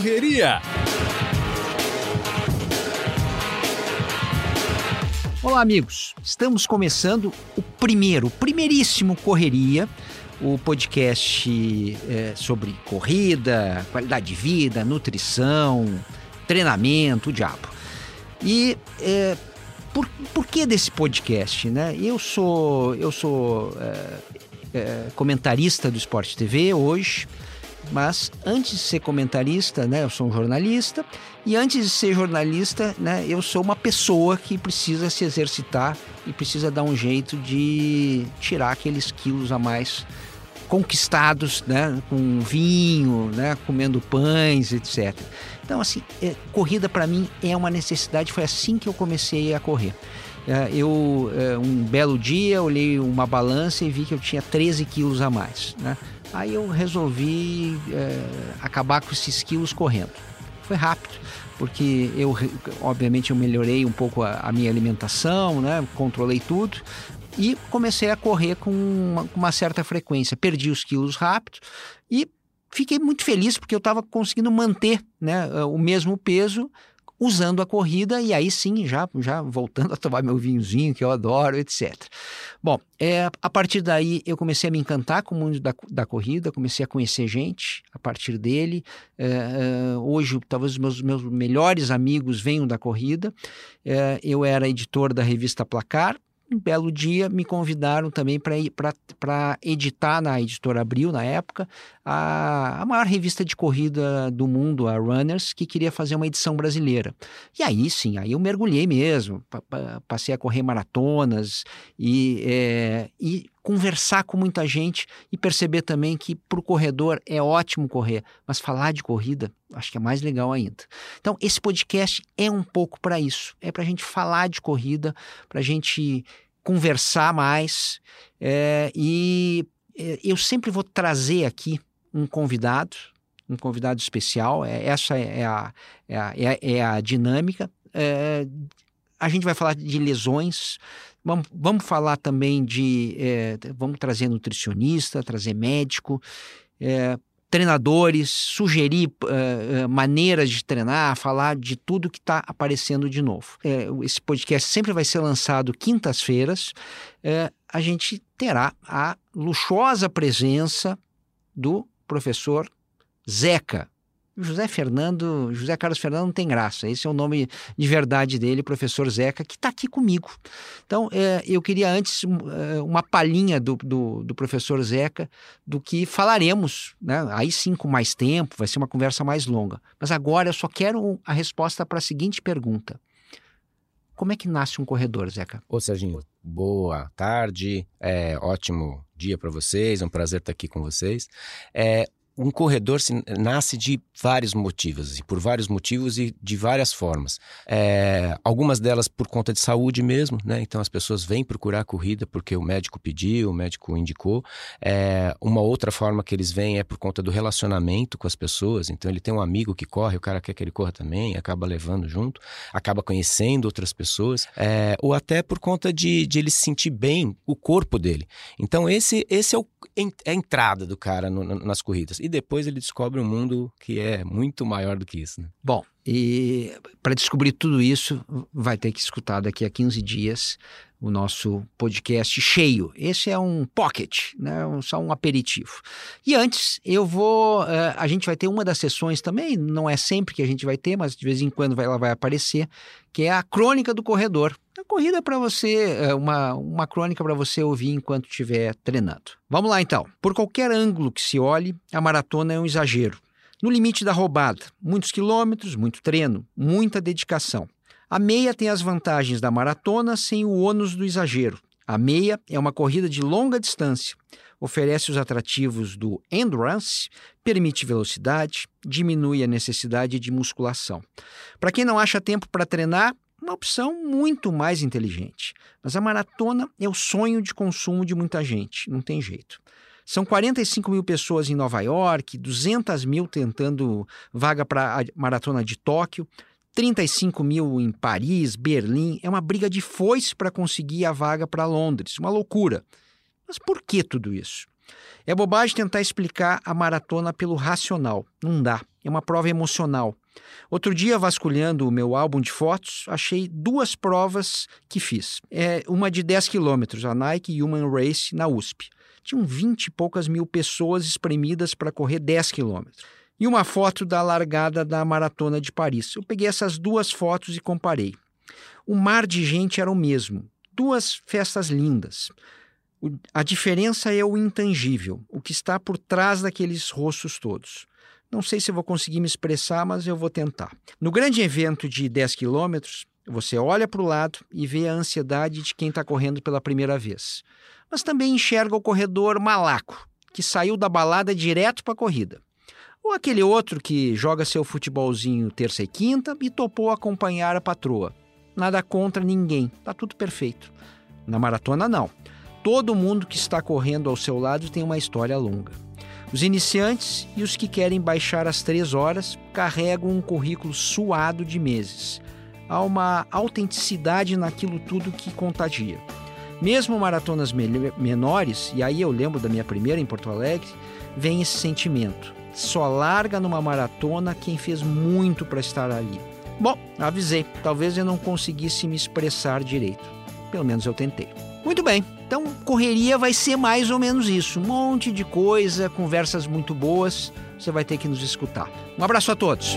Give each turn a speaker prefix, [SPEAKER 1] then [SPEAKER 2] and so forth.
[SPEAKER 1] Dia.
[SPEAKER 2] Olá, amigos. Estamos começando o primeiro, o primeiríssimo Correria, o podcast é, sobre corrida, qualidade de vida, nutrição, treinamento, o diabo. E é, por, por que desse podcast? Né? Eu sou, eu sou é, é comentarista do Esporte TV hoje. Mas antes de ser comentarista, né, eu sou um jornalista, e antes de ser jornalista, né, eu sou uma pessoa que precisa se exercitar e precisa dar um jeito de tirar aqueles quilos a mais conquistados, né, com vinho, né, comendo pães, etc. Então, assim, é, corrida para mim é uma necessidade. Foi assim que eu comecei a correr. É, eu, é, um belo dia, olhei uma balança e vi que eu tinha 13 quilos a mais. Né? Aí eu resolvi é, acabar com esses quilos correndo. Foi rápido, porque eu, obviamente, eu melhorei um pouco a, a minha alimentação, né? Controlei tudo e comecei a correr com uma, com uma certa frequência. Perdi os quilos rápido e fiquei muito feliz porque eu estava conseguindo manter né, o mesmo peso usando a corrida e aí sim, já, já voltando a tomar meu vinhozinho, que eu adoro, etc. Bom, é, a partir daí eu comecei a me encantar com o mundo da, da corrida, comecei a conhecer gente a partir dele. É, é, hoje, talvez os meus, meus melhores amigos venham da corrida. É, eu era editor da revista Placar, um belo dia me convidaram também para editar na editora Abril, na época, a, a maior revista de corrida do mundo, a Runners, que queria fazer uma edição brasileira. E aí sim, aí eu mergulhei mesmo, passei a correr maratonas e, é, e conversar com muita gente e perceber também que para o corredor é ótimo correr, mas falar de corrida acho que é mais legal ainda. Então, esse podcast é um pouco para isso, é para a gente falar de corrida, para a gente conversar mais é, e é, eu sempre vou trazer aqui um convidado, um convidado especial. É, essa é a, é a, é, é a dinâmica. É, a gente vai falar de lesões. Vamos, vamos falar também de. É, vamos trazer nutricionista, trazer médico, é, treinadores, sugerir uh, maneiras de treinar, falar de tudo que está aparecendo de novo. É, esse podcast sempre vai ser lançado quintas-feiras. É, a gente terá a luxuosa presença do professor Zeca. José Fernando, José Carlos Fernando não tem graça, esse é o nome de verdade dele, professor Zeca, que está aqui comigo. Então, é, eu queria antes é, uma palhinha do, do, do, professor Zeca do que falaremos, né? aí sim com mais tempo, vai ser uma conversa mais longa. Mas agora eu só quero a resposta para a seguinte pergunta. Como é que nasce um corredor, Zeca?
[SPEAKER 3] Ô, Serginho, boa tarde, é, ótimo dia para vocês, é um prazer estar aqui com vocês. É, um corredor se, nasce de vários motivos, por vários motivos e de várias formas. É, algumas delas por conta de saúde mesmo, né? Então as pessoas vêm procurar a corrida porque o médico pediu, o médico indicou. É, uma outra forma que eles vêm é por conta do relacionamento com as pessoas. Então ele tem um amigo que corre, o cara quer que ele corra também, acaba levando junto, acaba conhecendo outras pessoas, é, ou até por conta de, de ele se sentir bem o corpo dele. Então esse, esse é, o, é a entrada do cara no, nas corridas e depois ele descobre um mundo que é muito maior do que isso. Né?
[SPEAKER 2] Bom, e para descobrir tudo isso, vai ter que escutar daqui a 15 dias o nosso podcast cheio. Esse é um pocket, né? só um aperitivo. E antes, eu vou. Uh, a gente vai ter uma das sessões também, não é sempre que a gente vai ter, mas de vez em quando ela vai aparecer, que é a crônica do corredor. A corrida para você, é uma, uma crônica para você ouvir enquanto estiver treinando. Vamos lá então. Por qualquer ângulo que se olhe, a maratona é um exagero. No limite da roubada, muitos quilômetros, muito treino, muita dedicação. A meia tem as vantagens da maratona sem o ônus do exagero. A meia é uma corrida de longa distância, oferece os atrativos do endurance, permite velocidade, diminui a necessidade de musculação. Para quem não acha tempo para treinar, uma opção muito mais inteligente. Mas a maratona é o sonho de consumo de muita gente, não tem jeito. São 45 mil pessoas em Nova York, 200 mil tentando vaga para a maratona de Tóquio, 35 mil em Paris, Berlim. É uma briga de foice para conseguir a vaga para Londres. Uma loucura. Mas por que tudo isso? É bobagem tentar explicar a maratona pelo racional. Não dá. É uma prova emocional. Outro dia, vasculhando o meu álbum de fotos, achei duas provas que fiz. É uma de 10 quilômetros, a Nike Human Race, na USP. Tinham 20 e poucas mil pessoas espremidas para correr 10 quilômetros. E uma foto da largada da Maratona de Paris. Eu peguei essas duas fotos e comparei. O mar de gente era o mesmo. Duas festas lindas. A diferença é o intangível, o que está por trás daqueles rostos todos. Não sei se vou conseguir me expressar, mas eu vou tentar. No grande evento de 10 quilômetros, você olha para o lado e vê a ansiedade de quem está correndo pela primeira vez. Mas também enxerga o corredor malaco, que saiu da balada direto para a corrida. Ou aquele outro que joga seu futebolzinho terça e quinta e topou acompanhar a patroa. Nada contra ninguém, tá tudo perfeito. Na maratona, não. Todo mundo que está correndo ao seu lado tem uma história longa. Os iniciantes e os que querem baixar as três horas carregam um currículo suado de meses. Há uma autenticidade naquilo tudo que contagia. Mesmo maratonas menores, e aí eu lembro da minha primeira em Porto Alegre, vem esse sentimento. Só larga numa maratona quem fez muito para estar ali. Bom, avisei, talvez eu não conseguisse me expressar direito. Pelo menos eu tentei. Muito bem, então correria vai ser mais ou menos isso. Um monte de coisa, conversas muito boas. Você vai ter que nos escutar. Um abraço a todos.